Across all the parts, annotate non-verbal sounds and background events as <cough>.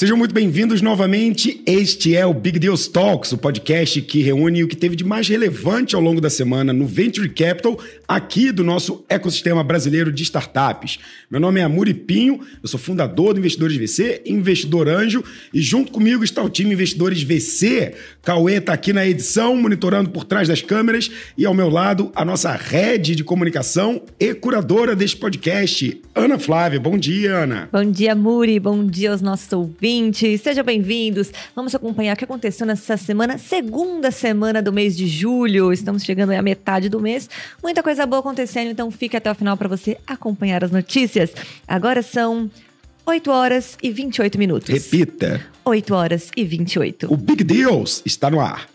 Sejam muito bem-vindos novamente. Este é o Big Deals Talks, o podcast que reúne o que teve de mais relevante ao longo da semana no Venture Capital, aqui do nosso ecossistema brasileiro de startups. Meu nome é Amuri Pinho, eu sou fundador do Investidores VC, investidor anjo, e junto comigo está o time Investidores VC. Cauê está aqui na edição, monitorando por trás das câmeras, e ao meu lado, a nossa rede de comunicação e curadora deste podcast, Ana Flávia. Bom dia, Ana. Bom dia, Muri. Bom dia aos nossos ouvintes ouvintes, sejam bem-vindos. Vamos acompanhar o que aconteceu nessa semana, segunda semana do mês de julho. Estamos chegando à metade do mês. Muita coisa boa acontecendo, então fique até o final para você acompanhar as notícias. Agora são 8 horas e 28 minutos. Repita. 8 horas e 28. O Big Deals está no ar.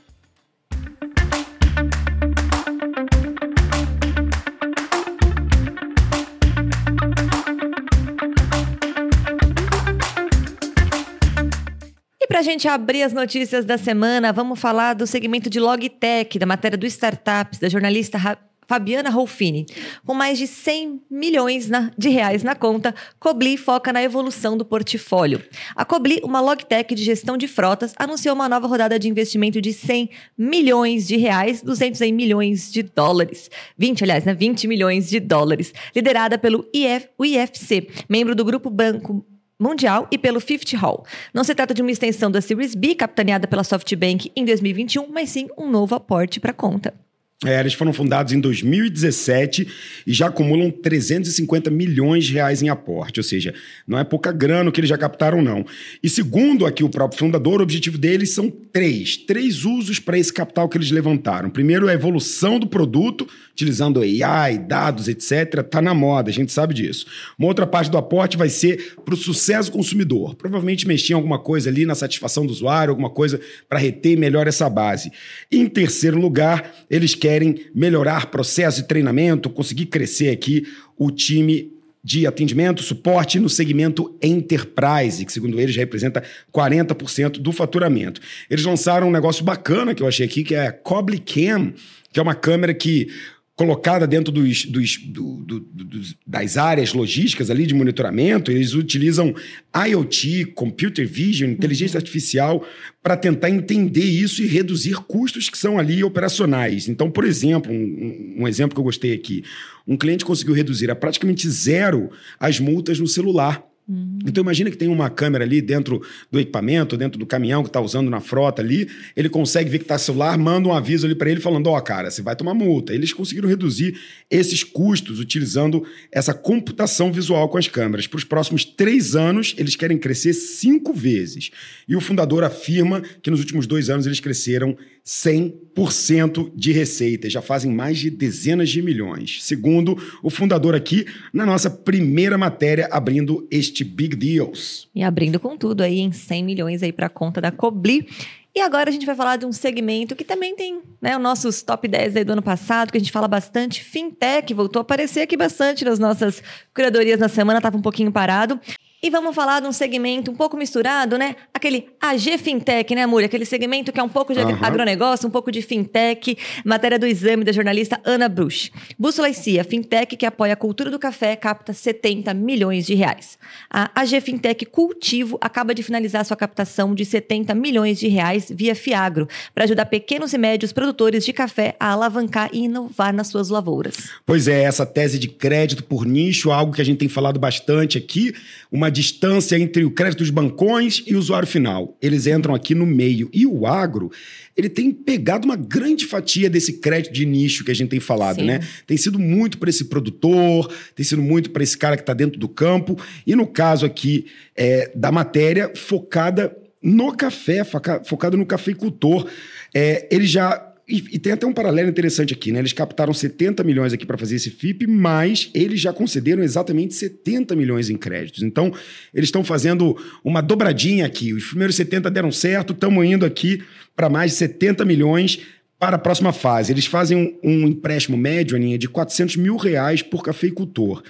Para a gente abrir as notícias da semana, vamos falar do segmento de Logitech, da matéria do Startups, da jornalista Fabiana Rolfini. Com mais de 100 milhões de reais na conta, Cobli foca na evolução do portfólio. A Cobli, uma logtech de gestão de frotas, anunciou uma nova rodada de investimento de 100 milhões de reais, 200 em milhões de dólares. 20, aliás, né? 20 milhões de dólares. Liderada pelo IF, IFC, membro do Grupo Banco Mundial e pelo Fifth Hall. Não se trata de uma extensão da Series B, capitaneada pela SoftBank em 2021, mas sim um novo aporte para a conta. É, eles foram fundados em 2017 e já acumulam 350 milhões de reais em aporte, ou seja, não é pouca grana que eles já captaram, não. E segundo aqui o próprio fundador, o objetivo deles são três, três usos para esse capital que eles levantaram. Primeiro, a evolução do produto, utilizando AI, dados, etc. Está na moda, a gente sabe disso. Uma outra parte do aporte vai ser para o sucesso consumidor. Provavelmente mexer em alguma coisa ali na satisfação do usuário, alguma coisa para reter melhor essa base. Em terceiro lugar, eles querem melhorar processo de treinamento, conseguir crescer aqui o time de atendimento, suporte no segmento Enterprise, que segundo eles representa 40% do faturamento. Eles lançaram um negócio bacana que eu achei aqui, que é a Cobly Cam, que é uma câmera que colocada dentro dos, dos, do, do, dos, das áreas logísticas ali de monitoramento, eles utilizam IoT, Computer Vision, inteligência uhum. artificial, para tentar entender isso e reduzir custos que são ali operacionais. Então, por exemplo, um, um exemplo que eu gostei aqui, um cliente conseguiu reduzir a praticamente zero as multas no celular Uhum. Então imagina que tem uma câmera ali dentro do equipamento, dentro do caminhão que está usando na frota ali, ele consegue ver que está celular, manda um aviso ali para ele falando, ó, oh, cara, você vai tomar multa. Eles conseguiram reduzir esses custos utilizando essa computação visual com as câmeras. Para os próximos três anos, eles querem crescer cinco vezes. E o fundador afirma que nos últimos dois anos eles cresceram 100% de receita, já fazem mais de dezenas de milhões. Segundo o fundador aqui, na nossa primeira matéria, abrindo este Big Deals. E abrindo com tudo aí em 100 milhões aí para a conta da Cobli. E agora a gente vai falar de um segmento que também tem né, os nossos top 10 aí do ano passado, que a gente fala bastante, fintech, voltou a aparecer aqui bastante nas nossas curadorias na semana, estava um pouquinho parado. E vamos falar de um segmento um pouco misturado, né? Aquele AG Fintech, né, Amor? Aquele segmento que é um pouco de uhum. agronegócio, um pouco de fintech. Matéria do exame da jornalista Ana Bruch. Bússola e CIA, fintech que apoia a cultura do café, capta 70 milhões de reais. A AG Fintech Cultivo acaba de finalizar sua captação de 70 milhões de reais via Fiagro, para ajudar pequenos e médios produtores de café a alavancar e inovar nas suas lavouras. Pois é, essa tese de crédito por nicho, algo que a gente tem falado bastante aqui, uma distância entre o crédito dos bancões e o usuário final. Eles entram aqui no meio. E o agro, ele tem pegado uma grande fatia desse crédito de nicho que a gente tem falado, Sim. né? Tem sido muito para esse produtor, tem sido muito para esse cara que está dentro do campo. E no caso aqui é, da matéria, focada no café, focada no cafeicultor. É, ele já e, e, tem até um paralelo interessante aqui, né? Eles captaram 70 milhões aqui para fazer esse FIP, mas eles já concederam exatamente 70 milhões em créditos. Então, eles estão fazendo uma dobradinha aqui. Os primeiros 70 deram certo, estamos indo aqui para mais de 70 milhões para a próxima fase. Eles fazem um, um empréstimo médio, Aninha, de 400 mil reais por cafeicultor.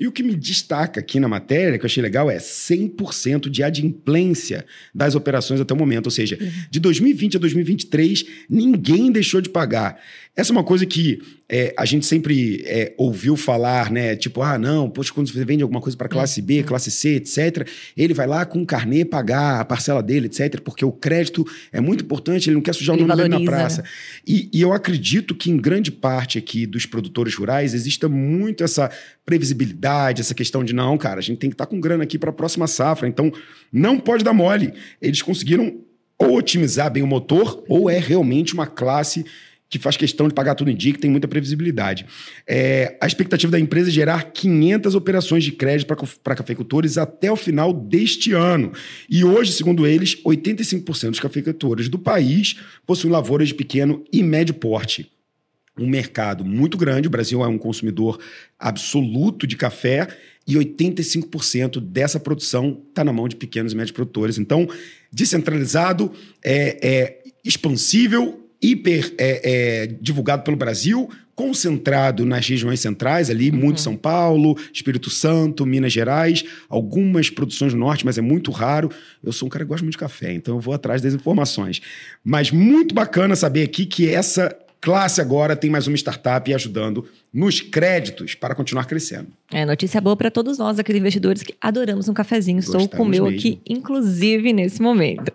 E o que me destaca aqui na matéria, que eu achei legal, é 100% de adimplência das operações até o momento. Ou seja, uhum. de 2020 a 2023, ninguém deixou de pagar. Essa é uma coisa que é, a gente sempre é, ouviu falar, né? Tipo, ah, não, poxa, quando você vende alguma coisa para classe B, uhum. classe C, etc., ele vai lá com o carnê pagar a parcela dele, etc., porque o crédito é muito importante, ele não quer sujar ele o nome valoriza, dele na praça. Né? E, e eu acredito que em grande parte aqui dos produtores rurais exista muito essa previsibilidade, essa questão de não, cara, a gente tem que estar tá com grana aqui para a próxima safra, então não pode dar mole. Eles conseguiram ou otimizar bem o motor, ou é realmente uma classe que faz questão de pagar tudo em dia, que tem muita previsibilidade. É, a expectativa da empresa é gerar 500 operações de crédito para cafeicultores até o final deste ano. E hoje, segundo eles, 85% dos cafeicultores do país possuem lavouras de pequeno e médio porte. Um mercado muito grande, o Brasil é um consumidor absoluto de café e 85% dessa produção está na mão de pequenos e médios produtores. Então, descentralizado, é, é expansível hiper é, é, divulgado pelo Brasil, concentrado nas regiões centrais, ali, uhum. muito São Paulo, Espírito Santo, Minas Gerais, algumas produções do norte, mas é muito raro. Eu sou um cara que gosta muito de café, então eu vou atrás das informações. Mas muito bacana saber aqui que essa classe agora tem mais uma startup ajudando nos créditos para continuar crescendo. É notícia boa para todos nós, aqueles investidores que adoramos um cafezinho. Estou com o meu mesmo. aqui, inclusive, nesse momento.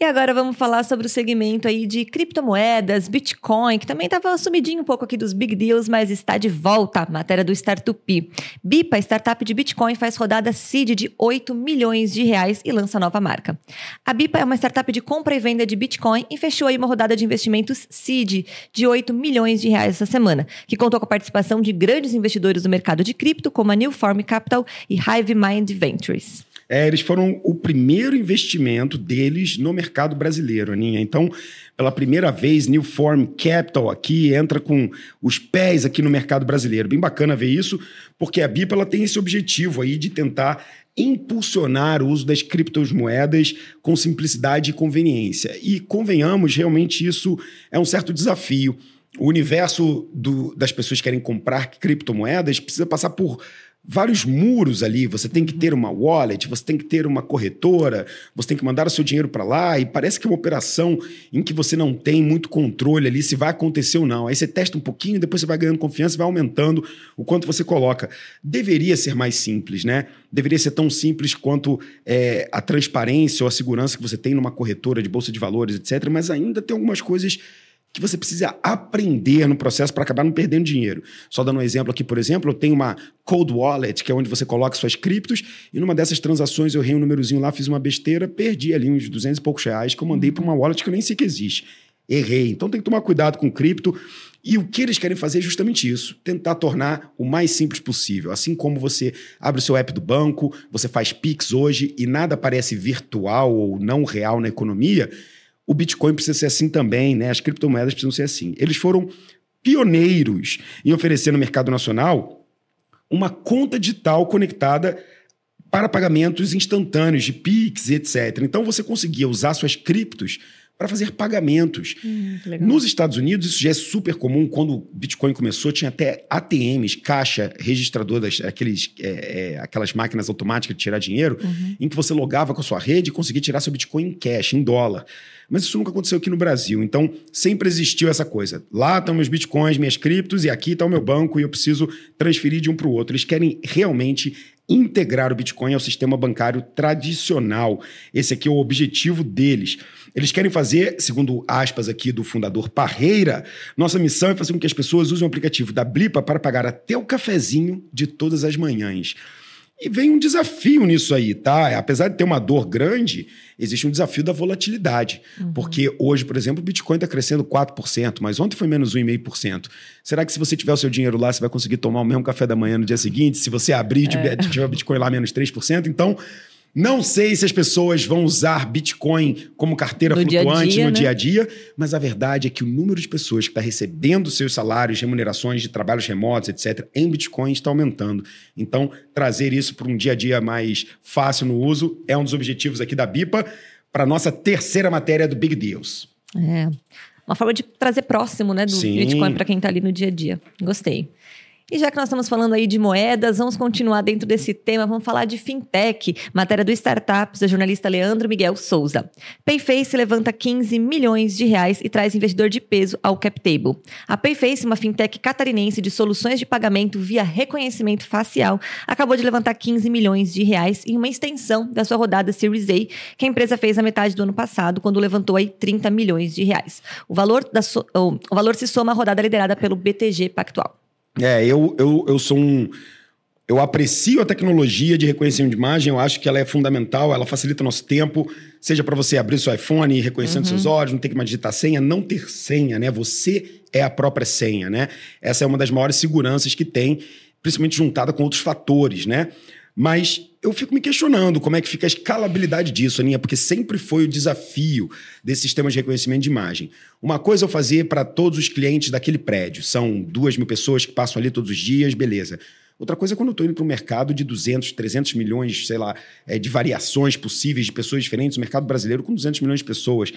E agora vamos falar sobre o segmento aí de criptomoedas, Bitcoin, que também estava sumidinho um pouco aqui dos big deals, mas está de volta. Matéria do Startup. Bipa, startup de Bitcoin, faz rodada seed de 8 milhões de reais e lança nova marca. A Bipa é uma startup de compra e venda de Bitcoin e fechou aí uma rodada de investimentos seed de 8 milhões de reais essa semana, que contou com a participação de grandes investidores do mercado de cripto, como a Newform Capital e Hive Mind Ventures. É, eles foram o primeiro investimento deles no mercado brasileiro, Aninha. Então, pela primeira vez, New Form Capital aqui entra com os pés aqui no mercado brasileiro. Bem bacana ver isso, porque a BIP ela tem esse objetivo aí de tentar impulsionar o uso das criptomoedas com simplicidade e conveniência. E convenhamos, realmente isso é um certo desafio. O universo do, das pessoas que querem comprar criptomoedas precisa passar por vários muros ali. Você tem que ter uma wallet, você tem que ter uma corretora, você tem que mandar o seu dinheiro para lá e parece que é uma operação em que você não tem muito controle ali se vai acontecer ou não. Aí você testa um pouquinho, depois você vai ganhando confiança, vai aumentando o quanto você coloca. Deveria ser mais simples, né? Deveria ser tão simples quanto é, a transparência ou a segurança que você tem numa corretora de bolsa de valores, etc. Mas ainda tem algumas coisas que você precisa aprender no processo para acabar não perdendo dinheiro. Só dando um exemplo aqui, por exemplo, eu tenho uma cold wallet, que é onde você coloca suas criptos, e numa dessas transações eu errei um númerozinho lá, fiz uma besteira, perdi ali uns 200 e poucos reais que eu mandei para uma wallet que eu nem sei que existe. Errei. Então tem que tomar cuidado com cripto. E o que eles querem fazer é justamente isso: tentar tornar o mais simples possível. Assim como você abre o seu app do banco, você faz Pix hoje e nada parece virtual ou não real na economia o Bitcoin precisa ser assim também, né? As criptomoedas precisam ser assim. Eles foram pioneiros em oferecer no mercado nacional uma conta digital conectada para pagamentos instantâneos de Pix etc. Então você conseguia usar suas criptos para fazer pagamentos. Hum, Nos Estados Unidos, isso já é super comum. Quando o Bitcoin começou, tinha até ATMs, caixa registradoras, aqueles, é, é, aquelas máquinas automáticas de tirar dinheiro, uhum. em que você logava com a sua rede e conseguia tirar seu Bitcoin em cash, em dólar. Mas isso nunca aconteceu aqui no Brasil. Então, sempre existiu essa coisa. Lá estão meus bitcoins, minhas criptos, e aqui está o meu banco, e eu preciso transferir de um para o outro. Eles querem realmente integrar o Bitcoin ao sistema bancário tradicional. Esse aqui é o objetivo deles. Eles querem fazer, segundo aspas aqui do fundador Parreira, nossa missão é fazer com que as pessoas usem o aplicativo da Blipa para pagar até o cafezinho de todas as manhãs. E vem um desafio nisso aí, tá? Apesar de ter uma dor grande, existe um desafio da volatilidade. Uhum. Porque hoje, por exemplo, o Bitcoin está crescendo 4%, mas ontem foi menos 1,5%. Será que se você tiver o seu dinheiro lá, você vai conseguir tomar o mesmo café da manhã no dia seguinte? Se você abrir e é. tiver o Bitcoin lá menos 3%? Então, não sei se as pessoas vão usar Bitcoin como carteira no flutuante dia -dia, no né? dia a dia, mas a verdade é que o número de pessoas que está recebendo seus salários, remunerações de trabalhos remotos, etc., em Bitcoin está aumentando. Então, trazer isso para um dia a dia mais fácil no uso é um dos objetivos aqui da BIPA para a nossa terceira matéria do Big Deals. É. Uma forma de trazer próximo né, do Sim. Bitcoin para quem está ali no dia a dia. Gostei. E já que nós estamos falando aí de moedas, vamos continuar dentro desse tema, vamos falar de fintech, matéria do Startups, da jornalista Leandro Miguel Souza. Payface levanta 15 milhões de reais e traz investidor de peso ao CapTable. A Payface, uma fintech catarinense de soluções de pagamento via reconhecimento facial, acabou de levantar 15 milhões de reais em uma extensão da sua rodada Series A, que a empresa fez na metade do ano passado, quando levantou aí 30 milhões de reais. O valor, da so... o valor se soma à rodada liderada pelo BTG Pactual. É, eu, eu, eu sou um. Eu aprecio a tecnologia de reconhecimento de imagem, eu acho que ela é fundamental, ela facilita o nosso tempo, seja para você abrir seu iPhone reconhecendo uhum. seus olhos, não ter que mais digitar senha, não ter senha, né? Você é a própria senha, né? Essa é uma das maiores seguranças que tem, principalmente juntada com outros fatores, né? Mas eu fico me questionando como é que fica a escalabilidade disso, Aninha, porque sempre foi o desafio desse sistema de reconhecimento de imagem. Uma coisa eu fazer para todos os clientes daquele prédio, são duas mil pessoas que passam ali todos os dias, beleza. Outra coisa é quando eu estou indo para um mercado de 200, 300 milhões, sei lá, é, de variações possíveis de pessoas diferentes, o mercado brasileiro com 200 milhões de pessoas.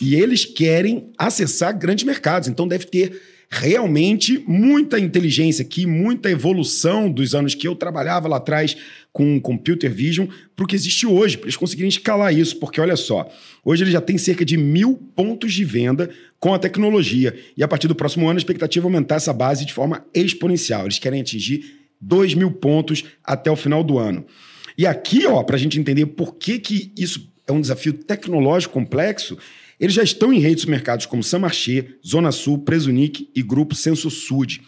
E eles querem acessar grandes mercados, então deve ter realmente muita inteligência aqui, muita evolução dos anos que eu trabalhava lá atrás com computer vision para o que existe hoje, para eles conseguirem escalar isso. Porque olha só, hoje ele já tem cerca de mil pontos de venda com a tecnologia. E a partir do próximo ano, a expectativa é aumentar essa base de forma exponencial. Eles querem atingir 2 mil pontos até o final do ano. E aqui, ó, para a gente entender por que, que isso é um desafio tecnológico complexo, eles já estão em redes de mercados como Samarché, Zona Sul, Presunic e Grupo Senso Sud.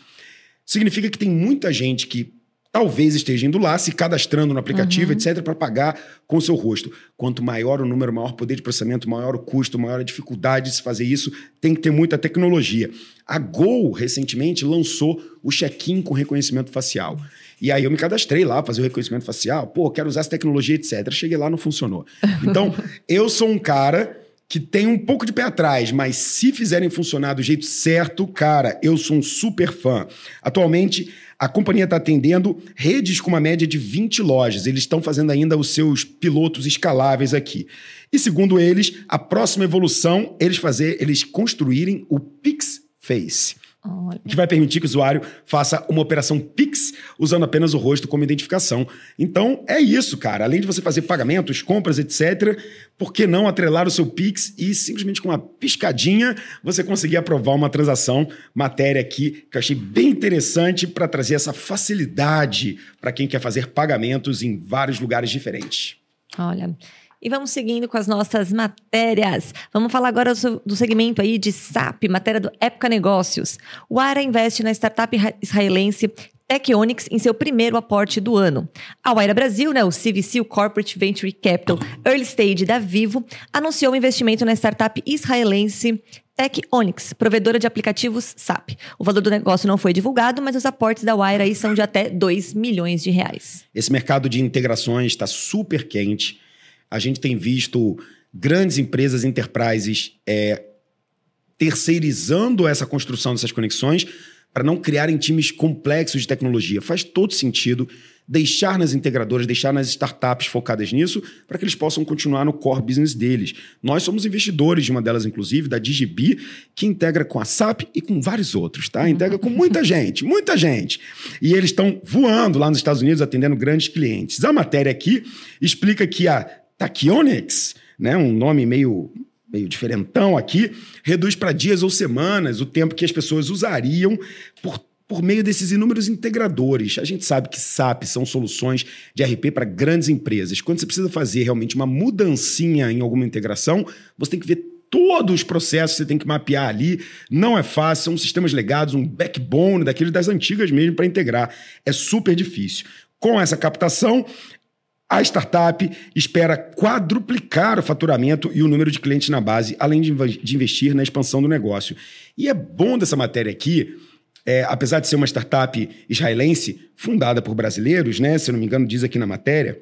Significa que tem muita gente que talvez esteja indo lá, se cadastrando no aplicativo, uhum. etc., para pagar com o seu rosto. Quanto maior o número, maior o poder de processamento, maior o custo, maior a dificuldade de se fazer isso, tem que ter muita tecnologia. A Gol, recentemente, lançou o check-in com reconhecimento facial. E aí eu me cadastrei lá, fazer o reconhecimento facial. Pô, quero usar essa tecnologia, etc. Cheguei lá, não funcionou. <laughs> Então, eu sou um cara que tem um pouco de pé atrás, mas se fizerem funcionar do jeito certo, cara, eu sou um super fã. Atualmente, a companhia está atendendo redes com uma média de 20 lojas. Eles estão fazendo ainda os seus pilotos escaláveis aqui. E segundo eles, a próxima evolução, eles fazer, eles construírem o Pix Face. Olha. que vai permitir que o usuário faça uma operação Pix usando apenas o rosto como identificação. Então, é isso, cara. Além de você fazer pagamentos, compras, etc., por que não atrelar o seu Pix e simplesmente com uma piscadinha você conseguir aprovar uma transação? Matéria aqui que eu achei bem interessante para trazer essa facilidade para quem quer fazer pagamentos em vários lugares diferentes. Olha, e vamos seguindo com as nossas matérias. Vamos falar agora do segmento aí de SAP, matéria do Época Negócios. O ARA investe na startup israelense TechOnix em seu primeiro aporte do ano. A Waira Brasil, né, o CVC, o Corporate Venture Capital Early Stage da Vivo, anunciou um investimento na startup israelense TechOnix, provedora de aplicativos SAP. O valor do negócio não foi divulgado, mas os aportes da Wire aí são de até 2 milhões de reais. Esse mercado de integrações está super quente. A gente tem visto grandes empresas, enterprises, é, terceirizando essa construção dessas conexões para não criarem times complexos de tecnologia. Faz todo sentido deixar nas integradoras, deixar nas startups focadas nisso, para que eles possam continuar no core business deles. Nós somos investidores de uma delas, inclusive, da Digibi, que integra com a SAP e com vários outros, tá? Integra com muita <laughs> gente, muita gente. E eles estão voando lá nos Estados Unidos, atendendo grandes clientes. A matéria aqui explica que a Tachyonics, né, um nome meio, meio diferentão aqui, reduz para dias ou semanas o tempo que as pessoas usariam por por meio desses inúmeros integradores. A gente sabe que SAP são soluções de RP para grandes empresas. Quando você precisa fazer realmente uma mudancinha em alguma integração, você tem que ver todos os processos você tem que mapear ali. Não é fácil, são sistemas legados, um backbone daqueles das antigas mesmo para integrar. É super difícil. Com essa captação, a startup espera quadruplicar o faturamento e o número de clientes na base, além de investir na expansão do negócio. E é bom dessa matéria aqui, é, apesar de ser uma startup israelense fundada por brasileiros, né? Se eu não me engano, diz aqui na matéria,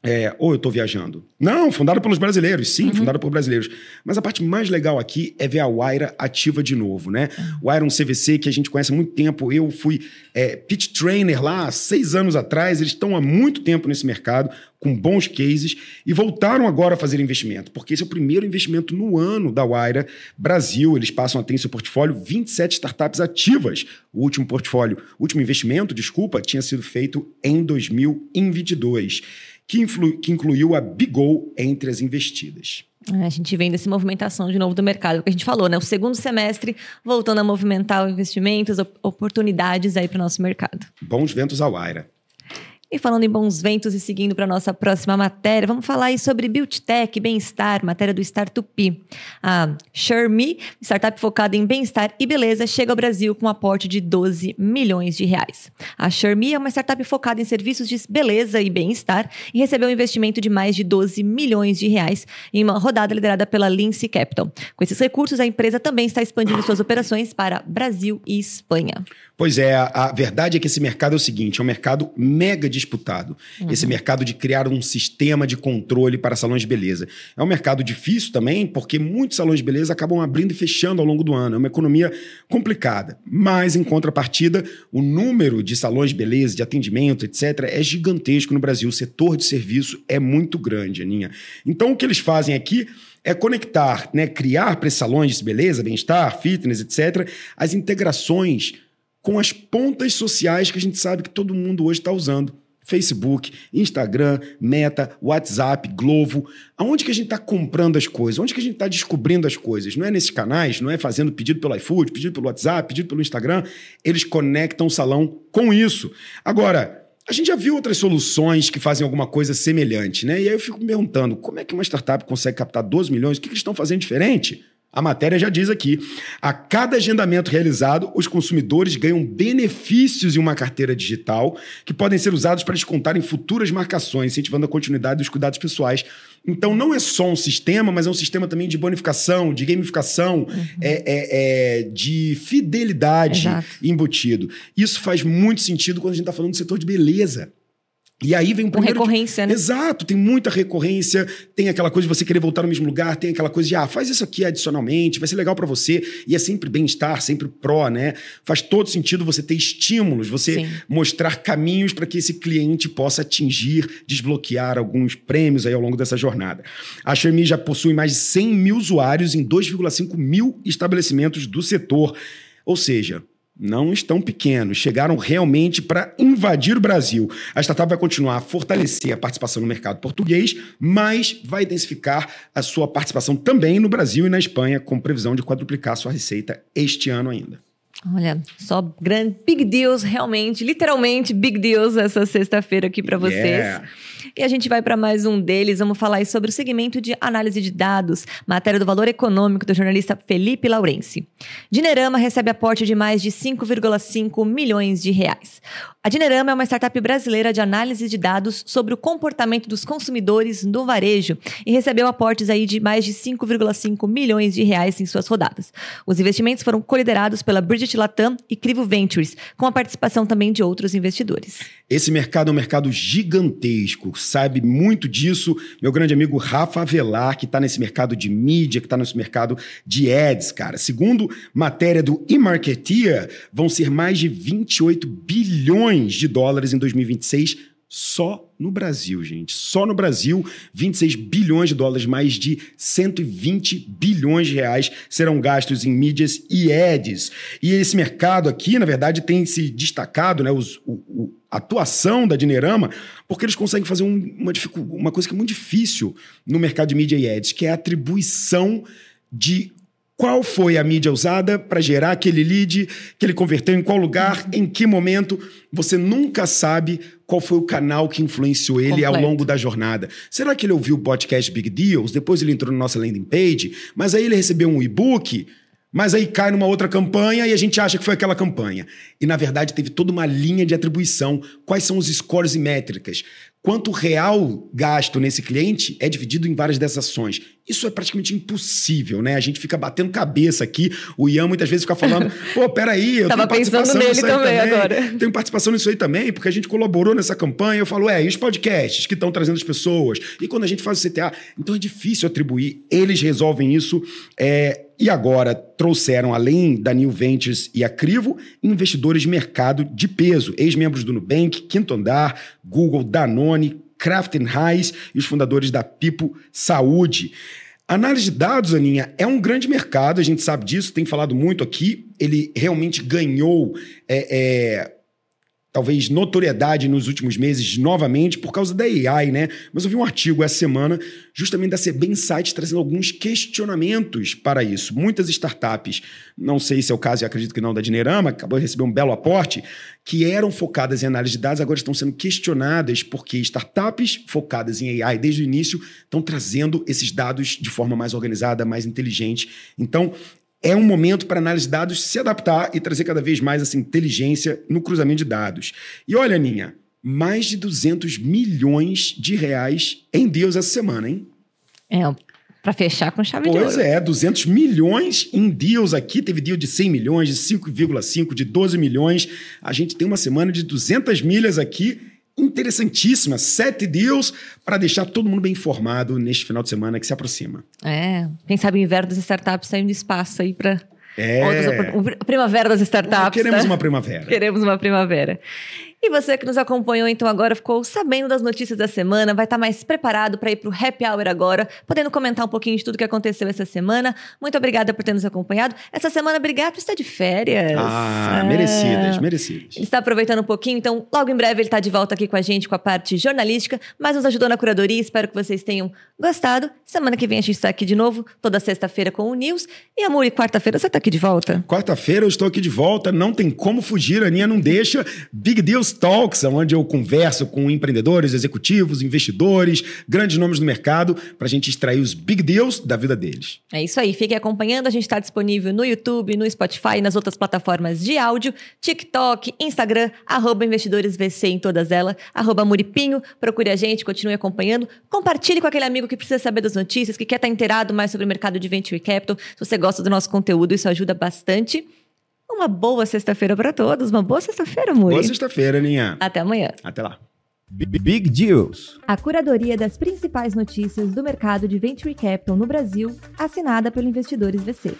É, ou eu estou viajando? Não, fundada pelos brasileiros, sim, uhum. fundada por brasileiros. Mas a parte mais legal aqui é ver a Waira ativa de novo, né? Uhum. Waira é um CVC que a gente conhece há muito tempo. Eu fui é, pitch trainer lá seis anos atrás. Eles estão há muito tempo nesse mercado, com bons cases, e voltaram agora a fazer investimento, porque esse é o primeiro investimento no ano da Waira Brasil. Eles passam a ter em seu portfólio 27 startups ativas. O último portfólio, o último investimento, desculpa, tinha sido feito em 2022 que, influ, que incluiu a Bigol entre as investidas. É, a gente vem dessa movimentação de novo do mercado, que a gente falou, né? O segundo semestre voltando a movimentar investimentos, oportunidades aí para o nosso mercado. Bons ventos ao Aira. E falando em bons ventos e seguindo para a nossa próxima matéria, vamos falar aí sobre Tech, bem-estar, matéria do Startup. A SureMe, startup focada em bem-estar e beleza, chega ao Brasil com um aporte de 12 milhões de reais. A SureMe é uma startup focada em serviços de beleza e bem-estar e recebeu um investimento de mais de 12 milhões de reais em uma rodada liderada pela Lindsay Capital. Com esses recursos, a empresa também está expandindo suas operações para Brasil e Espanha. Pois é, a, verdade é que esse mercado é o seguinte: é um mercado mega disputado. Uhum. Esse mercado de criar um sistema de controle para salões de beleza. É um mercado difícil também, porque muitos salões de beleza acabam abrindo e fechando ao longo do ano. É uma economia complicada. Mas, em contrapartida, o número de salões de beleza, de atendimento, etc., é gigantesco no Brasil. O setor de serviço é muito grande, Aninha. Então, o que eles fazem aqui é conectar, né, criar para esses salões de beleza, bem-estar, fitness, etc., as integrações com as pontas sociais que a gente sabe que todo mundo hoje está usando. Facebook, Instagram, Meta, WhatsApp, Glovo. Aonde que a gente está comprando as coisas? Onde que a gente está descobrindo as coisas? Não é nesses canais, não é fazendo pedido pelo iFood, pedido pelo WhatsApp, pedido pelo Instagram. Eles conectam o salão com isso. Agora, a gente já viu outras soluções que fazem alguma coisa semelhante, né? E aí eu fico me perguntando, como é que uma startup consegue captar 12 milhões? O que, que eles estão fazendo diferente? A matéria já diz aqui: a cada agendamento realizado, os consumidores ganham benefícios em uma carteira digital que podem ser usados para descontar em futuras marcações, incentivando a continuidade dos cuidados pessoais. Então, não é só um sistema, mas é um sistema também de bonificação, de gamificação, uhum. é, é, é, de fidelidade Exato. embutido. Isso faz muito sentido quando a gente está falando do setor de beleza. E aí vem o primeiro. recorrência, né? Exato, tem muita recorrência, tem aquela coisa de você querer voltar no mesmo lugar, tem aquela coisa de, ah, faz isso aqui adicionalmente, vai ser legal para você. E é sempre bem-estar, sempre pró, né? Faz todo sentido você ter estímulos, você Sim. mostrar caminhos para que esse cliente possa atingir, desbloquear alguns prêmios aí ao longo dessa jornada. A Xiaomi já possui mais de 100 mil usuários em 2,5 mil estabelecimentos do setor. Ou seja, não estão pequenos, chegaram realmente para invadir o Brasil. A startup vai continuar a fortalecer a participação no mercado português, mas vai intensificar a sua participação também no Brasil e na Espanha, com previsão de quadruplicar sua receita este ano ainda. Olha, só grande big deals, realmente, literalmente big deals essa sexta-feira aqui para vocês. E a gente vai para mais um deles. Vamos falar sobre o segmento de análise de dados, matéria do valor econômico do jornalista Felipe Laurenci. Dinerama recebe aporte de mais de 5,5 milhões de reais. A Dinerama é uma startup brasileira de análise de dados sobre o comportamento dos consumidores no varejo e recebeu aportes aí de mais de 5,5 milhões de reais em suas rodadas. Os investimentos foram coliderados pela Bridget Latam e Crivo Ventures, com a participação também de outros investidores. Esse mercado é um mercado gigantesco, sabe muito disso meu grande amigo Rafa Avelar, que está nesse mercado de mídia, que está nesse mercado de ads, cara. Segundo matéria do eMarketeer, vão ser mais de 28 bilhões de dólares em 2026 só no Brasil, gente. Só no Brasil, 26 bilhões de dólares, mais de 120 bilhões de reais serão gastos em mídias e ads. E esse mercado aqui, na verdade, tem se destacado, né? Os, o, o, atuação da Dinerama, porque eles conseguem fazer um, uma, uma coisa que é muito difícil no mercado de mídia e ads, que é a atribuição de qual foi a mídia usada para gerar aquele lead, que ele converteu em qual lugar, em que momento. Você nunca sabe qual foi o canal que influenciou ele Completo. ao longo da jornada. Será que ele ouviu o podcast Big Deals? Depois ele entrou na nossa landing page, mas aí ele recebeu um e-book mas aí cai numa outra campanha e a gente acha que foi aquela campanha. E na verdade teve toda uma linha de atribuição. Quais são os scores e métricas? Quanto real gasto nesse cliente é dividido em várias dessas ações. Isso é praticamente impossível, né? A gente fica batendo cabeça aqui. O Ian muitas vezes fica falando: <laughs> pô, peraí, eu Tava tenho participação pensando nele nisso aí também também. agora. <laughs> Tenho participação nisso aí também, porque a gente colaborou nessa campanha. Eu falo, é, e os podcasts que estão trazendo as pessoas? E quando a gente faz o CTA? Então é difícil atribuir. Eles resolvem isso. É, e agora trouxeram, além da New Ventures e a Crivo, investidores de mercado de peso, ex-membros do Nubank, Quinto Andar, Google, Danone, Kraft Heinz e os fundadores da Pipo Saúde. Análise de dados, Aninha, é um grande mercado, a gente sabe disso, tem falado muito aqui. Ele realmente ganhou é, é, talvez notoriedade nos últimos meses novamente por causa da AI, né? Mas eu vi um artigo essa semana justamente da CB Insights trazendo alguns questionamentos para isso. Muitas startups, não sei se é o caso e acredito que não da Dinerama, acabou de receber um belo aporte, que eram focadas em análise de dados, agora estão sendo questionadas porque startups focadas em AI desde o início estão trazendo esses dados de forma mais organizada, mais inteligente. Então, é um momento para a análise de dados se adaptar e trazer cada vez mais essa inteligência no cruzamento de dados. E olha, Aninha, mais de 200 milhões de reais em Deus essa semana, hein? É, para fechar com chave de Pois ouro. é, 200 milhões em deals aqui. Teve deal de 100 milhões, de 5,5, de 12 milhões. A gente tem uma semana de 200 milhas aqui. Interessantíssima. Sete deals para deixar todo mundo bem informado neste final de semana que se aproxima. É, quem sabe o inverno das startups saindo espaço aí para É. a primavera das startups. Queremos né? uma primavera. <laughs> Queremos uma primavera. E você que nos acompanhou então agora, ficou sabendo das notícias da semana, vai estar mais preparado para ir para o Happy Hour agora, podendo comentar um pouquinho de tudo que aconteceu essa semana. Muito obrigada por ter nos acompanhado. Essa semana, obrigado, está de férias. Ah, É. merecidas, merecidas. Ele está aproveitando um pouquinho, então logo em breve ele está de volta aqui com a gente com a parte jornalística, mas nos ajudou na curadoria. Espero que vocês tenham gostado. Semana que vem a gente está aqui de novo, toda sexta-feira com o News. E Amor, quarta-feira você está aqui de volta? Quarta-feira eu estou aqui de volta, não tem como fugir, a Aninha não deixa. Big Deals Talks, onde eu converso com empreendedores, executivos, investidores, grandes nomes do mercado, para a gente extrair os big deals da vida deles. É isso aí, fiquem acompanhando. A gente está disponível no YouTube, no Spotify, nas outras plataformas de áudio, TikTok, Instagram, arroba investidoresVC em todas elas, arroba Muripinho. Procure a gente, continue acompanhando. Compartilhe com aquele amigo que precisa saber das notícias, que quer estar inteirado mais sobre o mercado de Venture Capital. Se você gosta do nosso conteúdo, isso ajuda bastante. Uma boa sexta-feira para todos. Uma boa sexta-feira, Muri. Boa sexta-feira, Aninha. Até amanhã. Até lá. Big Deals. A curadoria das principais notícias do mercado de Venture Capital no Brasil, assinada pelo Investidores VC.